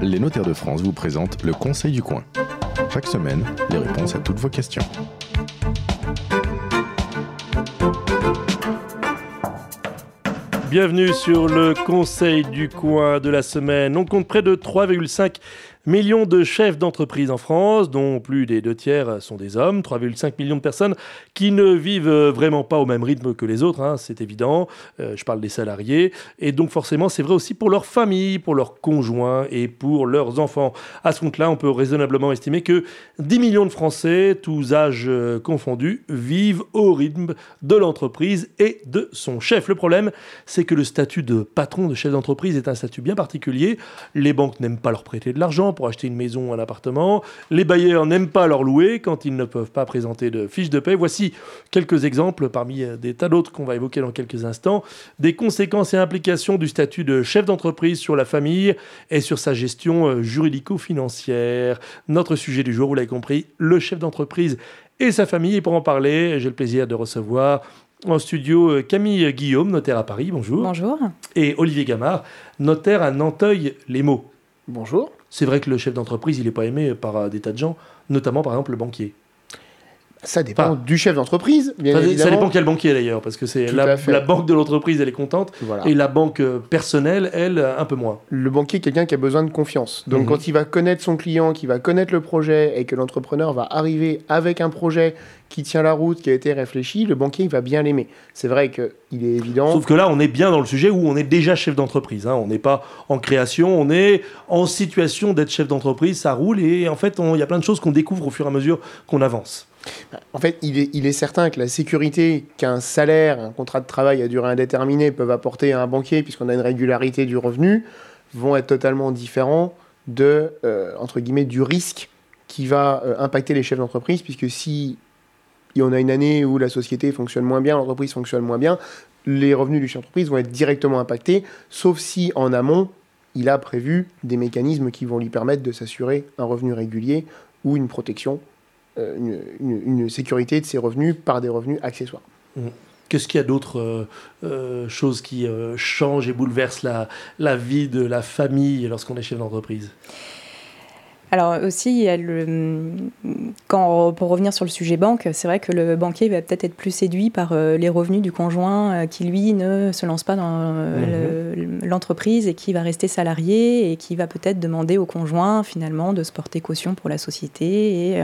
Les notaires de France vous présentent le Conseil du coin. Chaque semaine, les réponses à toutes vos questions. Bienvenue sur le Conseil du coin de la semaine. On compte près de 3,5 Millions de chefs d'entreprise en France, dont plus des deux tiers sont des hommes, 3,5 millions de personnes qui ne vivent vraiment pas au même rythme que les autres, hein, c'est évident. Euh, je parle des salariés. Et donc forcément, c'est vrai aussi pour leurs familles, pour leurs conjoints et pour leurs enfants. À ce compte-là, on peut raisonnablement estimer que 10 millions de Français, tous âges euh, confondus, vivent au rythme de l'entreprise et de son chef. Le problème, c'est que le statut de patron de chef d'entreprise est un statut bien particulier. Les banques n'aiment pas leur prêter de l'argent pour acheter une maison ou un appartement. Les bailleurs n'aiment pas leur louer quand ils ne peuvent pas présenter de fiche de paie. Voici quelques exemples parmi euh, des tas d'autres qu'on va évoquer dans quelques instants. Des conséquences et implications du statut de chef d'entreprise sur la famille et sur sa gestion euh, juridico-financière. Notre sujet du jour, vous l'avez compris, le chef d'entreprise et sa famille. Et pour en parler, j'ai le plaisir de recevoir en studio euh, Camille Guillaume, notaire à Paris, bonjour. Bonjour. Et Olivier Gamard, notaire à Nanteuil-les-Maux. Bonjour. C'est vrai que le chef d'entreprise, il n'est pas aimé par euh, des tas de gens, notamment par exemple le banquier. Ça dépend du chef d'entreprise, bien évidemment. Ça dépend quel banquier d'ailleurs, parce que c'est la, banque de l'entreprise, elle est contente, et la banque euh, personnelle, elle, un peu moins. Le banquier est quelqu'un qui a besoin de confiance. Donc mhm. quand il va connaître son client, qui va connaître le projet, et que l'entrepreneur va arriver avec un projet qui tient la route, qui a été réfléchi, le banquier il va bien l'aimer. C'est vrai qu'il est évident. Sauf que là, on est bien dans le sujet où on est déjà chef d'entreprise. Hein. On n'est pas en création, on est en situation d'être chef d'entreprise, ça roule, et en fait, il y a plein de choses qu'on découvre au fur et à mesure qu'on avance. En fait, il est, certain que la sécurité qu'un salaire, un contrat de travail à durée indéterminée peuvent apporter à un banquier, puisqu'on a une régularité du revenu, vont être totalement différents de, euh, entre guillemets, du risque qui va euh, impacter les chefs d'entreprise, puisque si on a une année où la société fonctionne moins bien, l'entreprise fonctionne moins bien, les revenus du chef d'entreprise vont être directement impactés, sauf si en amont, il a prévu des mécanismes qui vont lui permettre de s'assurer un revenu régulier ou une protection euh, une, sécurité de ses revenus par des revenus accessoires. Mmh. Qu'est-ce qu'il y a d'autres euh, euh, choses qui changent et bouleversent la, la vie de la famille lorsqu'on est chef d'entreprise? Alors aussi, quand, pour revenir sur le sujet banque, c'est vrai que le banquier va peut-être être plus séduit par euh, les revenus du conjoint euh, qui, lui, ne se lance pas dans euh, mhm. l'entreprise et qui va rester salarié et qui va peut-être demander au conjoint, finalement, de se porter caution pour la société. Et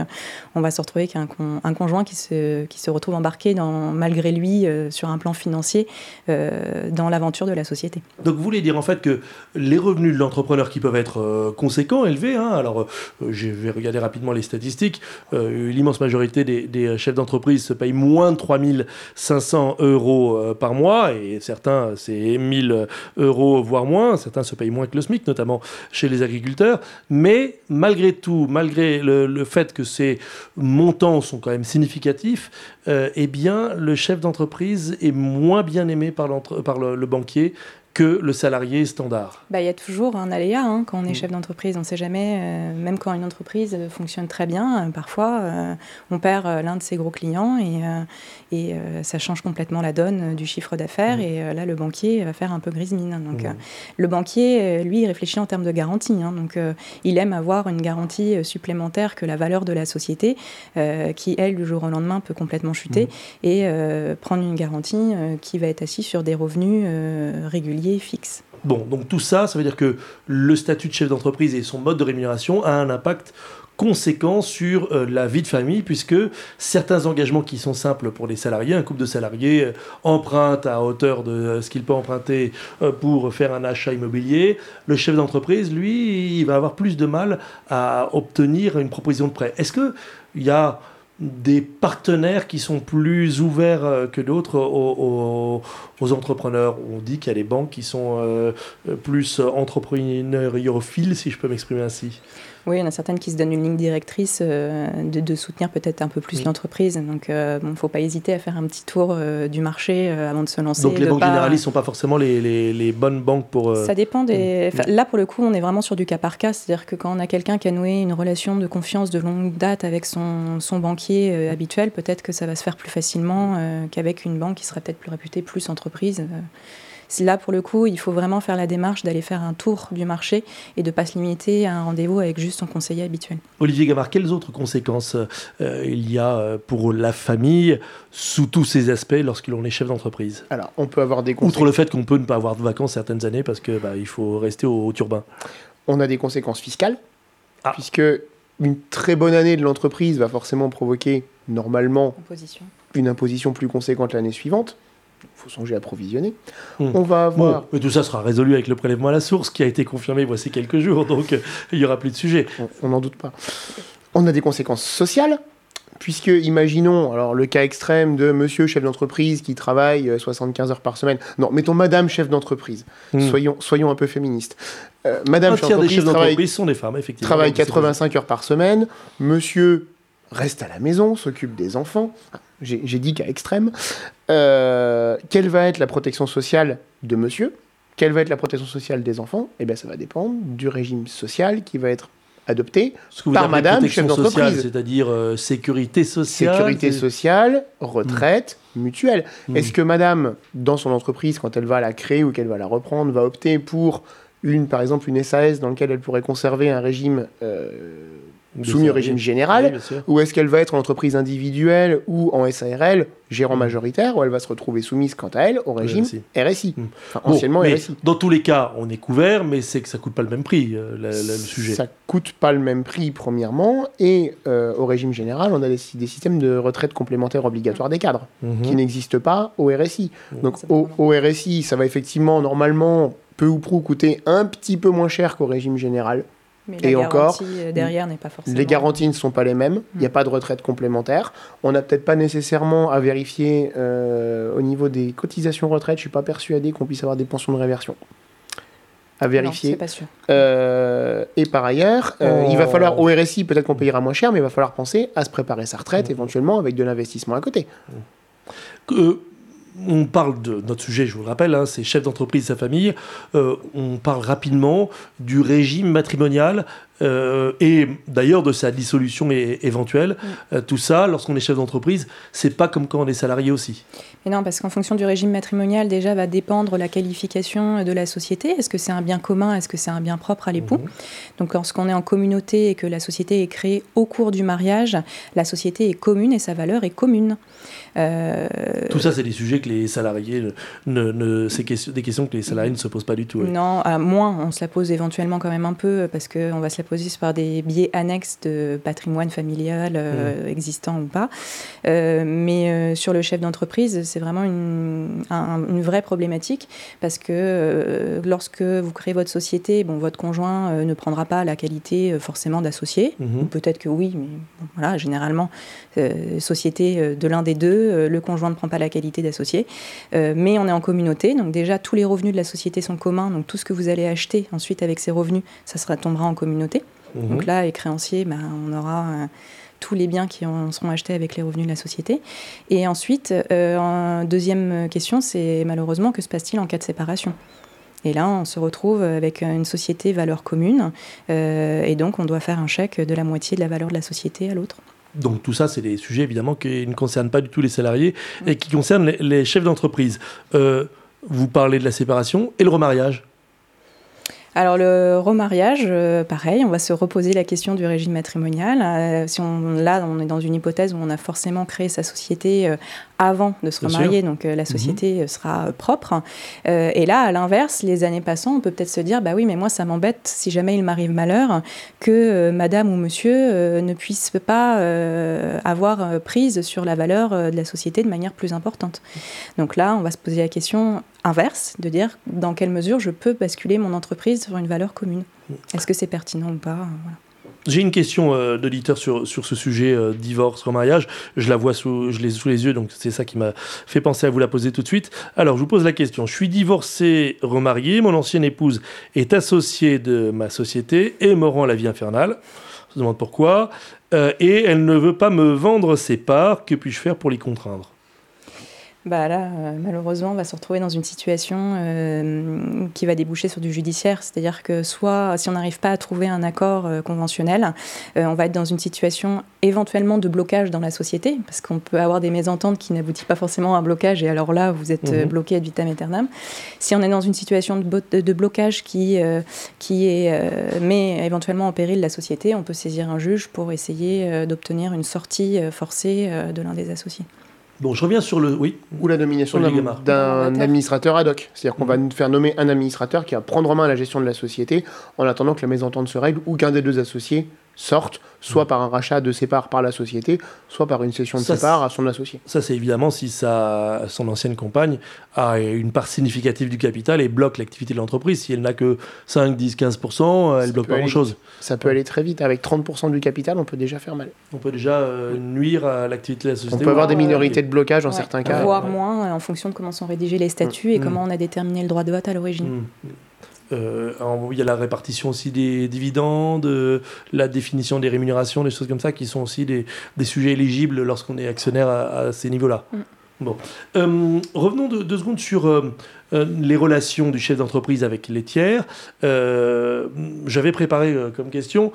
on va se retrouver avec un, conjoint qui se, qui se retrouve embarqué, dans, malgré lui, sur un plan financier, dans l'aventure de la société. Donc vous voulez dire en fait que les revenus de l'entrepreneur qui peuvent être conséquents, élevés, hein, alors je vais regarder rapidement les statistiques. Euh, l'immense majorité des, chefs d'entreprise se payent moins de 3500 euros euh, par mois, et certains, c'est 1000 euros, voire moins. Certains se payent moins que le SMIC, notamment chez les agriculteurs. Mais malgré tout, malgré le, fait que ces montants sont quand même significatifs, eh le chef d'entreprise est moins bien aimé par le banquier que le salarié standard bah, Il y a toujours un aléa hein, quand on est mm. chef d'entreprise. On ne sait jamais, euh, même quand une entreprise fonctionne très bien, euh, parfois euh, on perd l'un de ses gros clients et, et ça change complètement la donne du chiffre d'affaires. Mm. Et là, le banquier va faire un peu grise mine. Donc, mm. le banquier, lui, il réfléchit en termes de garantie. Hein. donc, il aime avoir une garantie supplémentaire que la valeur de la société, qui, elle, du jour au lendemain, peut complètement chuter, et prendre une garantie qui va être assise sur des revenus réguliers fixe. Bon, donc tout ça, ça veut dire que le statut de chef d'entreprise et son mode de rémunération a un impact conséquent sur euh, la vie de famille, puisque certains engagements qui sont simples pour les salariés, un couple de salariés euh, emprunte à hauteur de euh, ce qu'il peut emprunter pour faire un achat immobilier, le chef d'entreprise, lui, il va avoir plus de mal à obtenir une proposition de prêt. Est-ce qu'il y a des partenaires qui sont plus ouverts euh, que d'autres aux, entrepreneurs. On dit qu'il y a des banques qui sont euh, plus entrepreneuriophiles, si je peux m'exprimer ainsi. Oui, il y en a certaines qui se donnent une ligne directrice euh, de, soutenir peut-être un peu plus l'entreprise. Donc, il ne faut pas hésiter à faire un petit tour du marché avant de se lancer. Donc, les banques généralistes ne sont pas forcément les, bonnes banques pour... Ça dépend des... Là, pour le coup, on est vraiment sur du cas par cas. C'est-à-dire que quand on a quelqu'un qui a noué une relation de confiance de longue date avec son, son banquier, euh, habituel, peut-être que ça va se faire plus facilement euh, qu'avec une banque qui serait peut-être plus réputée plus entreprise. Là, pour le coup, il faut vraiment faire la démarche d'aller faire un tour du marché et de ne pas se limiter à un rendez-vous avec juste son conseiller habituel. Olivier Gamard, quelles autres conséquences euh, il y a euh, pour la famille sous tous ces aspects lorsque l'on est chef d'entreprise? Alors, on peut avoir des conséquences. Outre le fait qu'on peut ne pas avoir de vacances certaines années parce qu'il bah, faut rester au, au, turbin. On a des conséquences fiscales, ah. puisque une très bonne année de l'entreprise va forcément provoquer normalement une imposition plus conséquente l'année suivante. Il faut songer à provisionner. Hmm. On va avoir. mais tout ça sera résolu avec le prélèvement à la source qui a été confirmé voici quelques jours, donc euh, il n'y aura plus de sujet. On n'en doute pas. On a des conséquences sociales, puisque imaginons alors le cas extrême de monsieur chef d'entreprise qui travaille 75 euh, heures par semaine. Non, mettons madame chef d'entreprise. Hmm. Soyons, soyons un peu féministes. Euh, madame chef d'entreprise travaille, sont des femmes, effectivement. Travaille 85 heures par semaine. Monsieur reste à la maison, s'occupe des enfants. J'ai dit cas extrême. Euh, quelle va être la protection sociale de monsieur? Quelle va être la protection sociale des enfants? Eh bien, ça va dépendre du régime social qui va être adopté par madame chef d'entreprise. C'est-à-dire euh, sécurité sociale Sécurité sociale, retraite, hmm. mutuelle. Hmm. Est-ce que madame, dans son entreprise, quand elle va la créer ou qu'elle va la reprendre, va opter pour une, par exemple, une SAS dans laquelle elle pourrait conserver un régime euh, soumis au régime général, ou est-ce qu'elle va être en entreprise individuelle ou en SARL, gérant mm. majoritaire, ou elle va se retrouver soumise quant à elle au régime RSI, mm. anciennement RSI. Dans tous les cas, on est couvert, mais c'est que ça coûte pas le même prix, euh, le sujet. Ça coûte pas le même prix, premièrement, et euh, au régime général, on a des, systèmes de retraite complémentaire obligatoire des cadres, mm-hmm. qui n'existent pas au RSI. Donc au, au RSI, ça va effectivement, normalement, peu ou prou coûter un petit peu moins cher qu'au régime général. Mais et encore, euh, derrière n'est pas forcément. Les garanties ne sont pas les mêmes. Il n'y a mm. pas de retraite complémentaire. On n'a peut-être pas nécessairement à vérifier euh, au niveau des cotisations retraite. Je suis pas persuadé qu'on puisse avoir des pensions de réversion. À vérifier. Non, pas sûr. Euh, et par ailleurs, il va oh. falloir au RSI peut-être qu'on payera moins cher, mais il va falloir penser à se préparer sa retraite mm. éventuellement avec de l'investissement à côté on parle de notre sujet, je vous le rappelle, hein, c'est chef d'entreprise, sa famille. Euh, on parle rapidement du régime matrimonial euh, et d'ailleurs de sa dissolution éventuelle. Euh, tout ça, lorsqu'on est chef d'entreprise, c'est pas comme quand on est salarié aussi. Mais non, parce qu'en fonction du régime matrimonial, déjà va dépendre la qualification de la société. Est-ce que c'est un bien commun? Est-ce que c'est un bien propre à l'époux? Mm-hmm. Donc lorsqu'on est en communauté et que la société est créée au cours du mariage, la société est commune et sa valeur est commune. Euh, tout ça, c'est des sujets que les salariés, ne, c'est des questions que les salariés ne se posent pas du tout. Non, à moins, on se la pose éventuellement quand même un peu, parce qu'on va se la poser par des biais annexes de patrimoine familial euh, mmh. existant ou pas. Euh, mais sur le chef d'entreprise, c'est vraiment une, une, vraie problématique, parce que lorsque vous créez votre société, bon, votre conjoint ne prendra pas la qualité forcément d'associé, mmh. ou peut-être que oui, mais voilà, généralement, société de l'un des deux, euh, le conjoint ne prend pas la qualité d'associé, euh, mais on est en communauté, donc déjà tous les revenus de la société sont communs, donc tout ce que vous allez acheter ensuite avec ces revenus, ça sera, tombera en communauté. Mhm. Donc là, les créanciers, ben, on aura euh, tous les biens qui seront achetés avec les revenus de la société. Et ensuite, en deuxième question, c'est malheureusement que se passe-t-il en cas de séparation? Et là, on se retrouve avec une société valeur commune, et donc on doit faire un chèque de la moitié de la valeur de la société à l'autre. Donc tout ça, c'est des sujets évidemment qui ne concernent pas du tout les salariés et qui concernent les, chefs d'entreprise. Euh, vous parlez de la séparation et le remariage alors le remariage, euh, pareil, on va se reposer la question du régime matrimonial. Euh, si on, là, on est dans une hypothèse où on a forcément créé sa société euh, avant de se remarier, donc la mhm. société sera propre. et là, à l'inverse, les années passant, on peut peut-être se dire, bah oui, mais moi, ça m'embête si jamais il m'arrive malheur que Madame ou Monsieur ne puisse pas avoir prise sur la valeur de la société de manière plus importante. Donc là, on va se poser la question inverse, de dire dans quelle mesure je peux basculer mon entreprise sur une valeur commune. Est-ce que c'est pertinent ou pas J'ai une question euh, d'auditeur sur, sur ce sujet euh, divorce, remariage. Je la vois sous, je l'ai sous les yeux, donc c'est ça qui m'a fait penser à vous la poser tout de suite. Alors, je vous pose la question. Je suis divorcé, remarié. Mon ancienne épouse est associée de ma société et me rend la vie infernale. Je me demande pourquoi. Euh, et elle ne veut pas me vendre ses parts. Que puis-je faire pour l'y contraindre? Bah là, euh, malheureusement, on va se retrouver dans une situation euh, qui va déboucher sur du judiciaire. C'est-à-dire que soit, si on n'arrive pas à trouver un accord euh, conventionnel, on va être dans une situation éventuellement de blocage dans la société, parce qu'on peut avoir des mésententes qui n'aboutissent pas forcément à un blocage, et alors là, vous êtes mhm. bloqué ad vitam aeternam. Si on est dans une situation de, de blocage qui, qui est, met éventuellement en péril la société, on peut saisir un juge pour essayer d'obtenir une sortie forcée de l'un des associés. Bon, je reviens sur le. Oui. Ou la nomination d'un administrateur ad hoc. C'est-à-dire qu'on va nous faire nommer un administrateur qui va prendre en main la gestion de la société en attendant que la mésentente se règle ou qu'un des deux associés sortent, soit par un rachat de ses parts par la société, soit par une cession de ses parts à son associé. Ça, c'est évidemment si sa, son ancienne compagne a une part significative du capital et bloque l'activité de l'entreprise. Si elle n'a que 5, 10, 15%, elle bloque pas grand-chose. Ça peut aller très vite. Avec 30% du capital, on peut déjà faire mal. On peut déjà euh, nuire à l'activité de la société. On peut avoir des minorités de blocage en certains cas. Voire moins, euh, en fonction de comment sont rédigés les statuts et mmh. comment on a déterminé le droit de vote à l'origine. Mmh. Euh, il y a la répartition aussi des dividendes, euh, la définition des rémunérations, des choses comme ça, qui sont aussi des, sujets éligibles lorsqu'on est actionnaire à, ces niveaux-là. Mm. Bon. Euh, revenons deux, secondes sur les relations du chef d'entreprise avec les tiers. J'avais préparé comme question,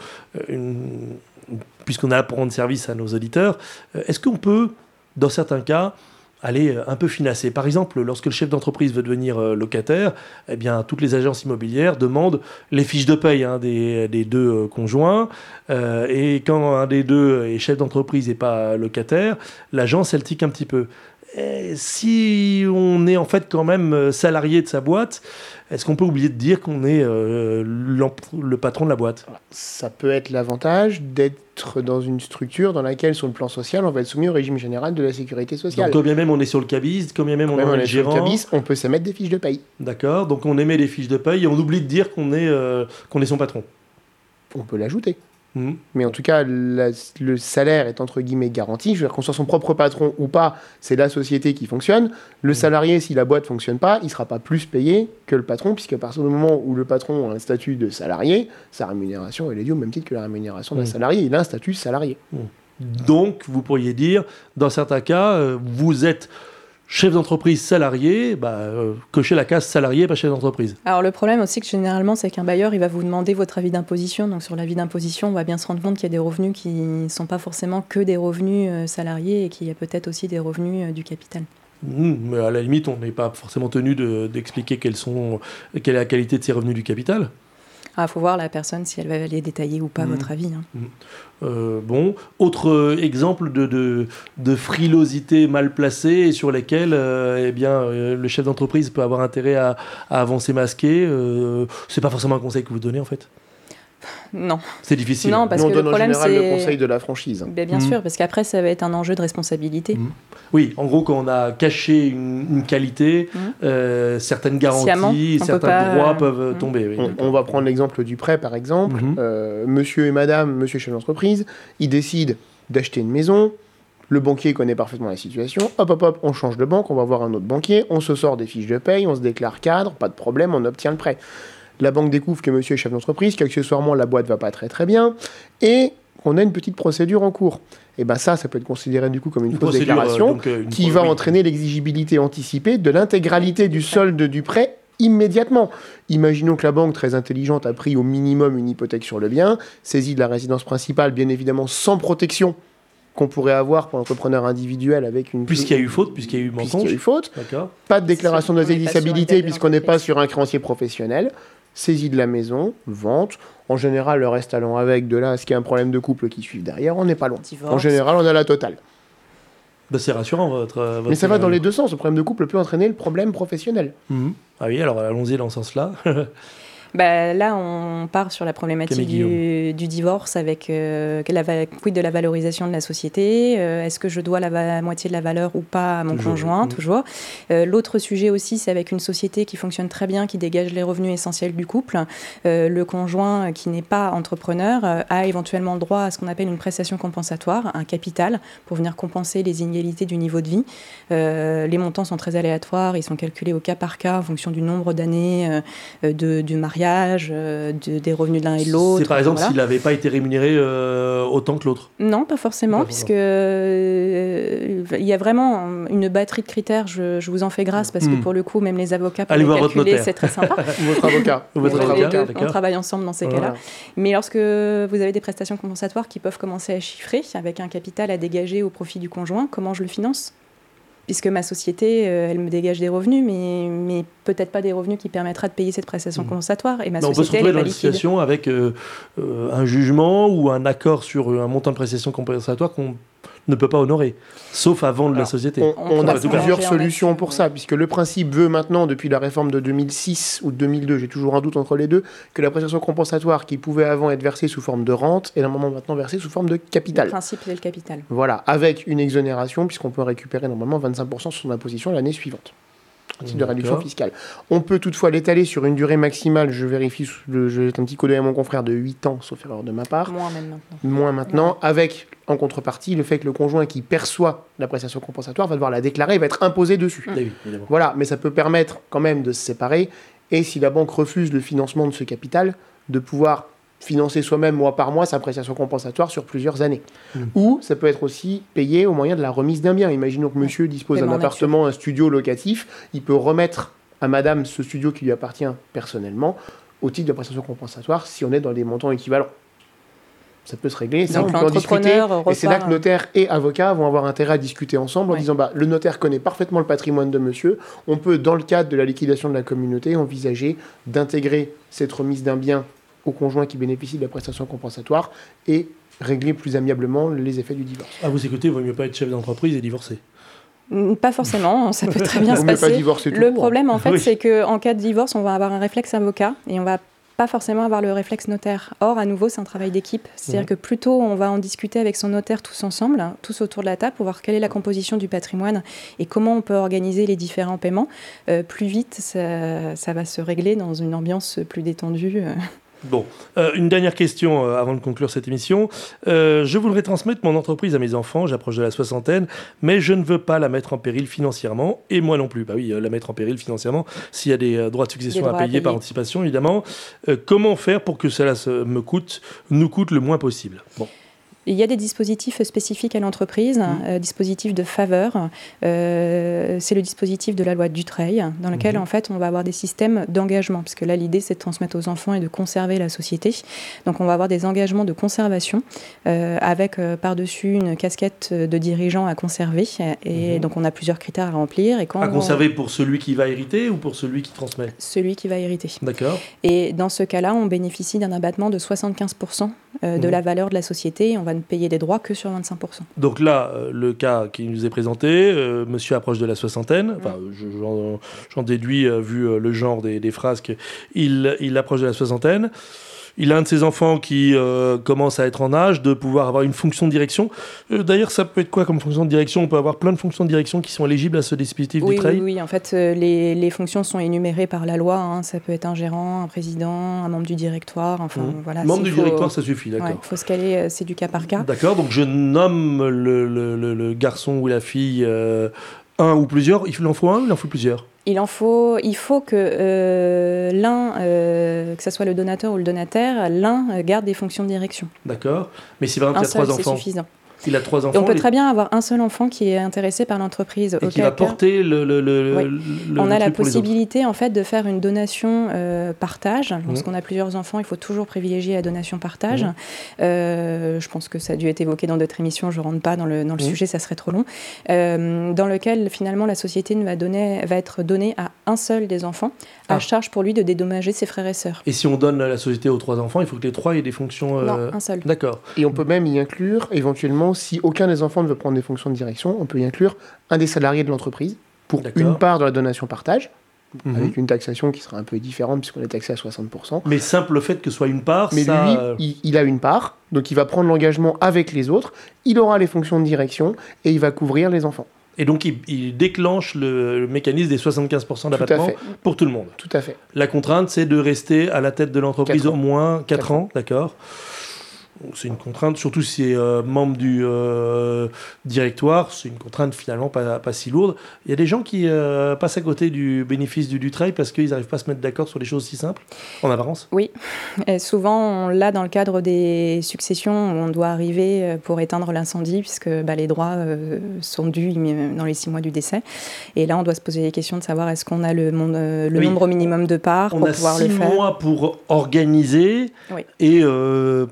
puisqu'on a à rendre service à nos auditeurs, est-ce qu'on peut, dans certains cas, aller euh, un peu finasser. Par exemple, lorsque le chef d'entreprise veut devenir euh, locataire, eh bien, toutes les agences immobilières demandent les fiches de paye hein, des, deux euh, conjoints. et quand un des deux est chef d'entreprise et pas locataire, l'agence, elle tique un petit peu. Si on est en fait quand même salarié de sa boîte, est-ce qu'on peut oublier de dire qu'on est euh, le patron de la boîte? Ça peut être l'avantage d'être dans une structure dans laquelle, sur le plan social, on va être soumis au régime général de la sécurité sociale. Donc, quand bien même on est sur le cabis, quand bien même on, est, gérant, sur le cabis, on peut s'émettre des fiches de paye. D'accord, donc on émet des fiches de paye et on oublie de dire qu'on est, euh, qu'on est son patron. On peut l'ajouter. Mhm. Mais en tout cas, le salaire est entre guillemets garanti. Je veux dire qu'on soit son propre patron ou pas, c'est la société qui fonctionne. Le mhm. salarié, si la boîte fonctionne pas, il sera pas plus payé que le patron, puisque à partir du moment où le patron a un statut de salarié, sa rémunération elle est due au même titre que la rémunération d'un mhm. salarié. Il a un statut salarié. Donc, vous pourriez dire, dans certains cas, euh, vous êtes chef d'entreprise salarié, bah, euh, cocher la case salarié, pas chef d'entreprise. Alors le problème aussi que généralement, c'est qu'un bailleur, il va vous demander votre avis d'imposition. Donc sur l'avis d'imposition, on va bien se rendre compte qu'il y a des revenus qui ne sont pas forcément que des revenus euh, salariés et qu'il y a peut-être aussi des revenus euh, du capital. Mmh, mais à la limite, on n'est pas forcément tenu d'expliquer quelle est la qualité de ces revenus du capital. Il ah, faut voir la personne si elle va aller détailler ou pas mmh. votre avis. Hein. Mmh. Euh, bon, autre euh, exemple de, de, frilosité mal placée sur lesquelles euh, eh bien, le chef d'entreprise peut avoir intérêt à, à avancer masqué. c'est pas forcément un conseil que vous donnez en fait non. C'est difficile. Non, parce Nous, on que donne le problème, en général le conseil de la franchise. Ben, bien, sûr, parce qu'après, ça va être un enjeu de responsabilité. Mmh. Oui, en gros, quand on a caché une, qualité, mmh. euh, certaines garanties, certains droits peuvent mmh. tomber. on, va prendre l'exemple du prêt, par exemple. Euh, monsieur et madame, monsieur chef d'entreprise, ils décident d'acheter une maison. Le banquier connaît parfaitement la situation. Hop, hop, hop, on change de banque, on va voir un autre banquier, on se sort des fiches de paye, on se déclare cadre, pas de problème, on obtient le prêt la banque découvre que monsieur est chef d'entreprise, qu'accessoirement la boîte va pas très très bien, et qu'on a une petite procédure en cours. Et bien ça, ça peut être considéré du coup comme une, fausse déclaration euh, qui va entraîner l'exigibilité anticipée de l'intégralité du solde du prêt immédiatement. Imaginons que la banque, très intelligente, a pris au minimum une hypothèque sur le bien, saisit de la résidence principale, bien évidemment sans protection qu'on pourrait avoir pour l'entrepreneur individuel avec une... Puisqu'il y a eu faute, puisqu'il y a eu mensonge. Puisqu'il y a eu faute. Pas de déclaration de puisqu'on n'est pas sur un créancier professionnel saisie de la maison, vente. En général, le reste allant avec, de là à ce qu'il y a un problème de couple qui suit derrière, on n'est pas loin. En général, on a la totale. Bah, c'est rassurant votre, Mais ça va dans les deux sens. Le problème de couple peut entraîner le problème professionnel. Mhm. Ah oui, alors allons-y dans ce sens-là. Bah, là, on part sur la problématique du, divorce avec euh, la, quid de la valorisation de la société. Euh, est-ce que je dois la, moitié de la valeur ou pas à mon conjoint, toujours. Euh, l'autre sujet aussi, c'est avec une société qui fonctionne très bien, qui dégage les revenus essentiels du couple. le conjoint qui n'est pas entrepreneur a éventuellement droit à ce qu'on appelle une prestation compensatoire, un capital, pour venir compenser les inégalités du niveau de vie. les montants sont très aléatoires, ils sont calculés au cas par cas en fonction du nombre d'années de, du mariage mariage, euh, de- des revenus de l'un et de l'autre. C'est par exemple voilà. s'il n'avait pas été rémunéré euh, autant que l'autre. Non, pas forcément, Pas puisque euh, il y a vraiment une batterie de critères. Je, je vous en fais grâce parce Hmm. que pour le coup, même les avocats Allez les voir votre calculer, notaire. c'est très sympa. Votre avocat. Votre Les avocat, deux, d'accord. on travaille ensemble dans ces Voilà. cas-là. Mais lorsque vous avez des prestations compensatoires qui peuvent commencer à chiffrer avec un capital à dégager au profit du conjoint, comment je le finance? Puisque ma société, euh, elle me dégage des revenus, mais, mais peut-être pas des revenus qui permettra de payer cette prestation Mhm. compensatoire. Et ma Mais on peut se société, retrouver dans une situation avec euh, euh, un jugement ou un accord sur un montant de prestation compensatoire qu'on ne peut pas honorer, sauf à vendre la société. On, On on peut a plusieurs solutions pour ça, puisque le principe veut maintenant, depuis la réforme de 2006 ou de 2002, j'ai toujours un doute entre les deux, que la prestation compensatoire qui pouvait avant être versée sous forme de rente est normalement maintenant versée sous forme de Le capital. principe, c'est le capital. Voilà, avec une exonération, puisqu'on peut récupérer normalement 25% sur son imposition l'année suivante. Un type de réduction fiscale. On peut toutefois l'étaler sur une durée maximale, je vérifie, le- je jette un petit coup d'œil à mon confrère, de 8 ans, sauf erreur de ma part. Moins même maintenant. moins maintenant, avec en contrepartie le fait que le conjoint qui perçoit la prestation compensatoire va devoir la déclarer et va être imposé dessus. Oui, évidemment. Voilà, mais ça peut permettre quand même de se séparer et si la banque refuse le financement de ce capital, de pouvoir financer soi-même mois par mois sa prestation compensatoire sur plusieurs années. Mm. Ou ça peut être aussi payé au moyen de la remise d'un bien. Imaginons que monsieur dispose d'un nature. appartement, un studio locatif, il peut remettre à madame ce studio qui lui appartient personnellement au titre de la prestation compensatoire si on est dans des montants équivalents. Ça peut se régler, ça Donc on peut en discuter. Et c'est là que notaire et avocat vont avoir intérêt à discuter ensemble en disant bah, le notaire connaît parfaitement le patrimoine de monsieur. On peut, dans le cadre de la liquidation de la communauté, envisager d'intégrer cette remise d'un bien au conjoint qui bénéficie de la prestation compensatoire et régler plus amiablement les effets du divorce. À vous écouter, il vaut mieux pas être chef d'entreprise et divorcer. Mm, Pas forcément, ça peut très bien Vaut se mieux pas passer. divorcer tout Le court. problème, en fait, Oui. c'est qu'en cas de divorce, on va avoir un réflexe avocat et on va pas forcément avoir le réflexe notaire. Or, à nouveau, c'est un travail d'équipe. C'est-à-dire Mhm. que plutôt on va en discuter avec son notaire tous ensemble, hein, tous autour de la table, pour voir quelle est la composition du patrimoine et comment on peut organiser les différents paiements. Euh, plus vite, ça, ça va se régler dans une ambiance plus détendue. euh. Bon, euh, une dernière question euh, avant de conclure cette émission. Euh, je voudrais transmettre mon entreprise à mes enfants, j'approche de la soixantaine, mais je ne veux pas la mettre en péril financièrement, et moi non plus. Bah oui, la mettre en péril financièrement, s'il y a des droits de succession droits à à payer par anticipation, évidemment. Comment faire pour que cela se, me coûte, nous coûte le moins possible? Bon, Il y a des dispositifs spécifiques à l'entreprise, Mhm. euh, dispositifs de faveur. Euh, c'est le dispositif de la loi Dutreil, dans lequel Mhm. en fait on va avoir des systèmes d'engagement, parce que là l'idée c'est de transmettre aux enfants et de conserver la société. Donc on va avoir des engagements de conservation euh, avec euh, par-dessus une casquette de dirigeant à conserver. Et Mhm. donc on a plusieurs critères à remplir. Et quand à on- conserver pour celui qui va hériter ou pour celui qui transmet? Celui qui va hériter. D'accord Et dans ce cas-là, on bénéficie d'un abattement de 75% euh, de Mhm. la valeur de la société. Et on va ne payer des droits que sur 25%. Donc là, euh, le cas qui nous est présenté, euh, monsieur approche de la soixantaine, Mm. enfin, je- j'en déduis, vu le genre des, des phrases, qu'il il approche de la soixantaine. Il a un de ses enfants qui euh, commence à être en âge de pouvoir avoir une fonction de direction. Euh, D'ailleurs, ça peut être quoi comme fonction de direction? On peut avoir plein de fonctions de direction qui sont éligibles à ce dispositif Oui, du trail oui, oui, en fait, euh, les, les fonctions sont énumérées par la loi. hein. Ça peut être un gérant, un président, un membre du directoire. Enfin, Mhm. voilà. Membre du faut- directoire, ça suffit, d'accord. Ouais, faut se caler, c'est du cas par cas. D'accord, donc je nomme le, le- le- le garçon ou la fille un ou plusieurs. Il en faut un ou il en faut plusieurs? Il en faut, il faut que euh, l'un, euh, que ce soit le donateur ou le donataire, l'un euh, garde des fonctions de direction. D'accord. Mais si par exemple il y a seul, trois c'est enfants, suffisant. Il a trois Et enfants. on peut très bien avoir un seul enfant qui est intéressé par l'entreprise. et qui va cas- porter le, le, le, Oui. le- on a la possibilité en fait de faire une donation euh, partage. Mhm. Lorsqu'on a plusieurs enfants, il faut toujours privilégier la donation partage. Mhm. Euh, je pense que ça a dû être évoqué dans d'autres émissions. Je rentre pas dans le, dans le Mhm. sujet, ça serait trop long. Euh, dans lequel finalement la société ne va donner va être donnée à un seul des enfants, à Ah. charge pour lui de dédommager ses frères et sœurs. Et si on donne la société aux trois enfants, il faut que les trois aient des fonctions. euh, Non, un seul. D'accord. Et on peut même y inclure, éventuellement, si aucun des enfants ne veut prendre des fonctions de direction, on peut y inclure un des salariés de l'entreprise pour une part de la donation partage, Mhm. avec une taxation qui sera un peu différente puisqu'on est taxé à 60%. Mais simple le fait que ce soit une part, Mais ça. lui, euh, il, il a une part, donc il va prendre l'engagement avec les autres, il aura les fonctions de direction et il va couvrir les enfants. Et donc il, il déclenche le, le mécanisme des 75% Tout à d'abattement pour tout le monde. tout à fait. La contrainte, c'est de rester à la tête de l'entreprise au ans. moins 4 Quatre ans, d'accord c'est une contrainte, surtout si c'est euh, membre du euh, directoire, c'est une contrainte finalement pas, pas, si lourde. Il y a des gens qui euh, passent à côté du bénéfice du, du travail parce qu'ils n'arrivent pas à se mettre d'accord sur des choses si simples, en apparence Oui, Et souvent on l'a dans le cadre des successions où on doit arriver pour éteindre l'incendie puisque bah, les droits sont dus dans les six mois du décès. Et là on doit se poser les questions de savoir est-ce qu'on a le, le nombre minimum de parts on pour pouvoir le faire. On a six mois pour organiser oui. et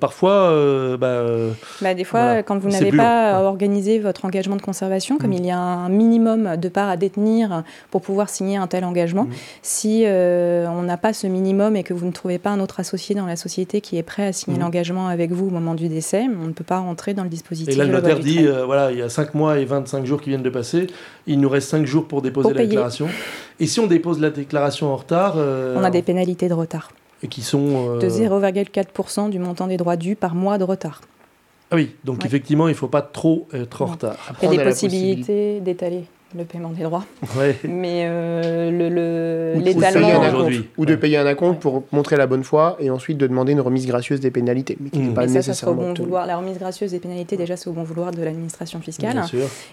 parfois euh, bah, euh, bah, des fois, quand vous n'avez pas organisé votre engagement de conservation, comme mm. il y a un minimum de parts à détenir pour pouvoir signer un tel engagement, mm. si euh, on n'a pas ce minimum et que vous ne trouvez pas un autre associé dans la société qui est prêt à signer mm. l'engagement avec vous au moment du décès, on ne peut pas rentrer dans le dispositif. Et là, le notaire dit, voilà, il y a 5 mois et 25 jours qui viennent de passer, il nous reste 5 jours pour déposer la déclaration. Et si on dépose la déclaration en retard... On a des pénalités de retard et qui sont... De 0,4% du montant des droits dus par mois de retard. Ah oui, donc effectivement, il ne faut pas trop être en retard. il y a des possibilités d'étaler le paiement des droits. Mais euh, le, l'étalement... Ou, de payer un acompte pour montrer la bonne foi et ensuite de demander une remise gracieuse des pénalités. Mais, mmh. pas ça, ça sera au bon vouloir. La remise gracieuse des pénalités, déjà, c'est au bon vouloir de l'administration fiscale.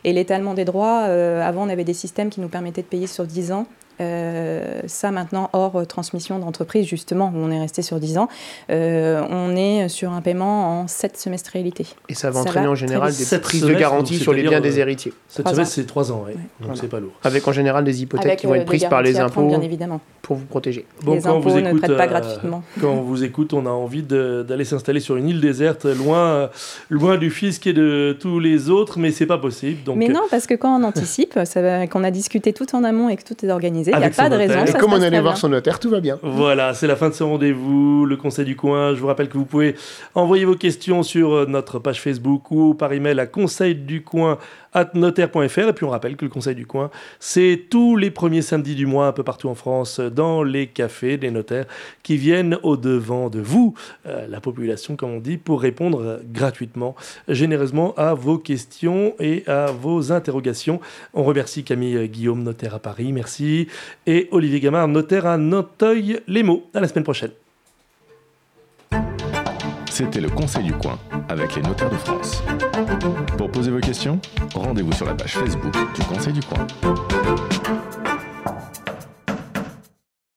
Et l'étalement des droits, euh, avant, on avait des systèmes qui nous permettaient de payer sur 10 ans. Euh, ça maintenant, hors transmission d'entreprise, justement, où on est resté sur 10 ans, euh, on est sur un paiement en 7 semestrialités. Et ça va entraîner en général des prises de garantie sur les biens des héritiers. Cette semestre, c'est 3 ans, oui. donc c'est pas lourd. Avec en général des hypothèques qui vont être prises par les impôts bien évidemment. pour vous protéger. les impôts ne prêtent pas gratuitement. Quand on vous écoute, on a envie d'aller s'installer sur une île déserte, loin, loin du fisc et de tous les autres, mais c'est pas possible. Donc... Mais non, parce que quand on anticipe, qu'on a discuté tout en amont et que tout est organisé, il n'y a pas de raison. Et comme on allait voir son notaire, tout va bien. Voilà, c'est la fin de ce rendez-vous, le Conseil du coin. Je vous rappelle que vous pouvez envoyer vos questions sur euh, notre page Facebook ou par email à conseil du coin notaire.fr. Et puis on rappelle que le Conseil du coin, c'est tous les premiers samedis du mois, un peu partout en France, dans les cafés des notaires qui viennent au-devant de vous, euh, la population, comme on dit, pour répondre gratuitement, généreusement à vos questions et à vos interrogations. On remercie Camille Guillaume, notaire à Paris, merci, et Olivier Gamard, notaire à Nanteuil-les-Maux. À la semaine prochaine. C'était le Conseil du coin avec les notaires de France. Pour poser vos questions, rendez-vous sur la page Facebook du Conseil du coin.